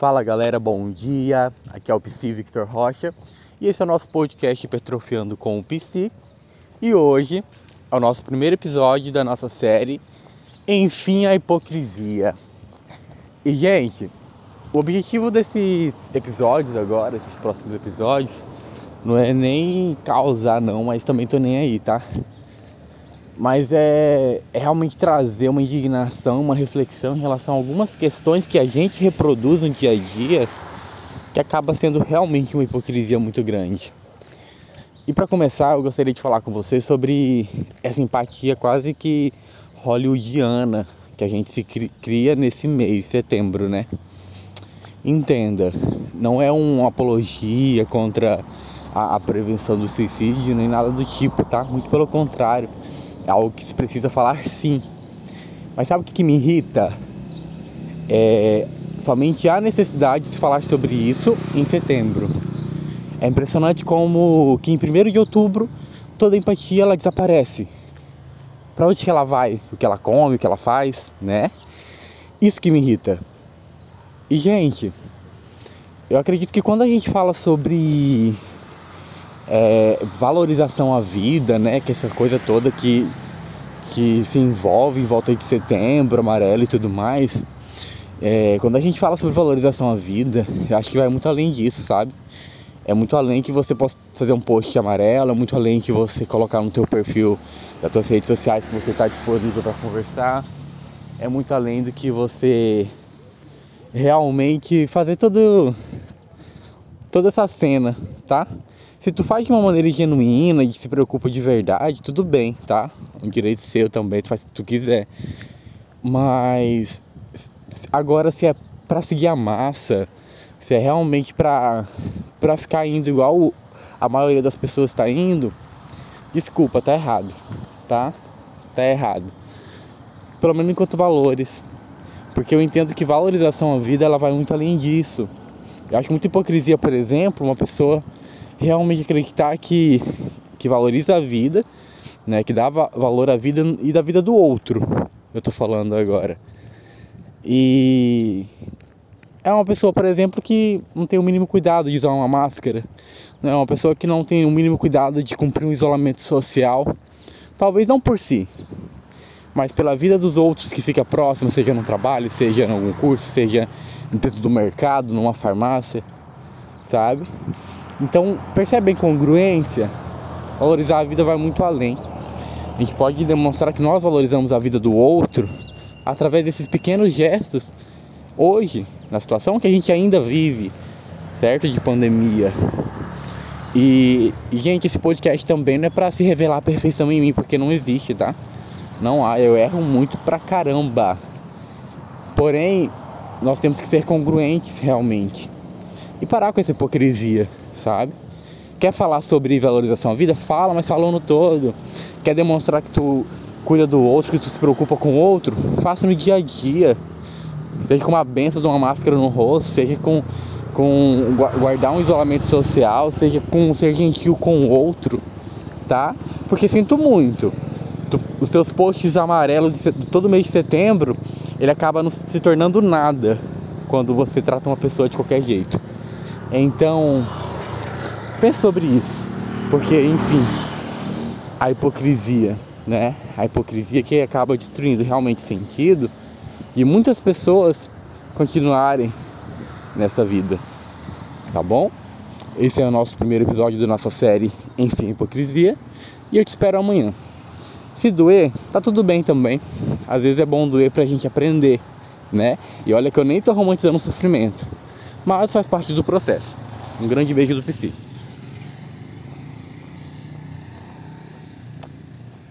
Fala galera, bom dia. Aqui é o PC Victor Rocha e esse é o nosso podcast Hipertrofiando com o PC. E hoje é o nosso primeiro episódio da nossa série Enfim a Hipocrisia. E gente, o objetivo desses episódios agora, esses próximos episódios, não é nem causar não, mas também tô nem aí, tá? Mas é, é realmente trazer uma indignação, uma reflexão em relação a algumas questões que a gente reproduz no dia a dia que acaba sendo realmente uma hipocrisia muito grande. E para começar, eu gostaria de falar com você sobre essa empatia quase que hollywoodiana que a gente se cria nesse mês, setembro, né? Entenda, não é uma apologia contra a, a prevenção do suicídio nem nada do tipo, tá? Muito pelo contrário, é algo que se precisa falar sim. Mas sabe o que, me irrita? É somente há necessidade de falar sobre isso em setembro. É impressionante como que em 1 de outubro toda empatia ela desaparece. Para onde que ela vai? O que ela come, o que ela faz, né? Isso que me irrita. E gente, eu acredito que quando a gente fala sobre é, valorização à vida, né? Que essa coisa toda que, que se envolve em volta de setembro, amarelo e tudo mais. É, quando a gente fala sobre valorização à vida, eu acho que vai muito além disso, sabe? É muito além que você possa fazer um post amarelo, é muito além que você colocar no teu perfil das suas redes sociais que você está disponível para conversar. É muito além do que você realmente fazer todo toda essa cena, tá? Se tu faz de uma maneira genuína e se preocupa de verdade, tudo bem, tá? Um direito seu também, tu faz o que tu quiser. Mas agora se é para seguir a massa, se é realmente para para ficar indo igual a maioria das pessoas está indo, desculpa, tá errado, tá? Tá errado. Pelo menos enquanto valores. Porque eu entendo que valorização à vida ela vai muito além disso. Eu acho muita hipocrisia, por exemplo, uma pessoa realmente acreditar que, que valoriza a vida, né? Que dá valor à vida e da vida do outro. Eu tô falando agora. E é uma pessoa, por exemplo, que não tem o mínimo cuidado de usar uma máscara. É uma pessoa que não tem o mínimo cuidado de cumprir um isolamento social. Talvez não por si, mas pela vida dos outros que fica próximo, seja no trabalho, seja em algum curso, seja dentro do mercado, numa farmácia, sabe? Então, percebe a incongruência? Valorizar a vida vai muito além. A gente pode demonstrar que nós valorizamos a vida do outro através desses pequenos gestos hoje, na situação que a gente ainda vive, certo? De pandemia. E, gente, esse podcast também não é para se revelar a perfeição em mim, porque não existe, tá? Não há, eu erro muito pra caramba. Porém, nós temos que ser congruentes realmente. E parar com essa hipocrisia sabe? Quer falar sobre valorização à vida? Fala, mas fala no todo. Quer demonstrar que tu cuida do outro, que tu se preocupa com o outro? Faça no dia a dia. Seja com uma benção de uma máscara no rosto, seja com, com guardar um isolamento social, seja com ser gentil com o outro, tá? Porque sinto muito. Tu, os teus posts amarelos de, todo mês de setembro, ele acaba se tornando nada quando você trata uma pessoa de qualquer jeito. Então, Pense sobre isso, porque enfim, a hipocrisia, né? A hipocrisia que acaba destruindo realmente sentido de muitas pessoas continuarem nessa vida, tá bom? Esse é o nosso primeiro episódio da nossa série Enfim Hipocrisia e eu te espero amanhã. Se doer, tá tudo bem também. Às vezes é bom doer pra gente aprender, né? E olha que eu nem tô romantizando o sofrimento, mas faz parte do processo. Um grande beijo do PC.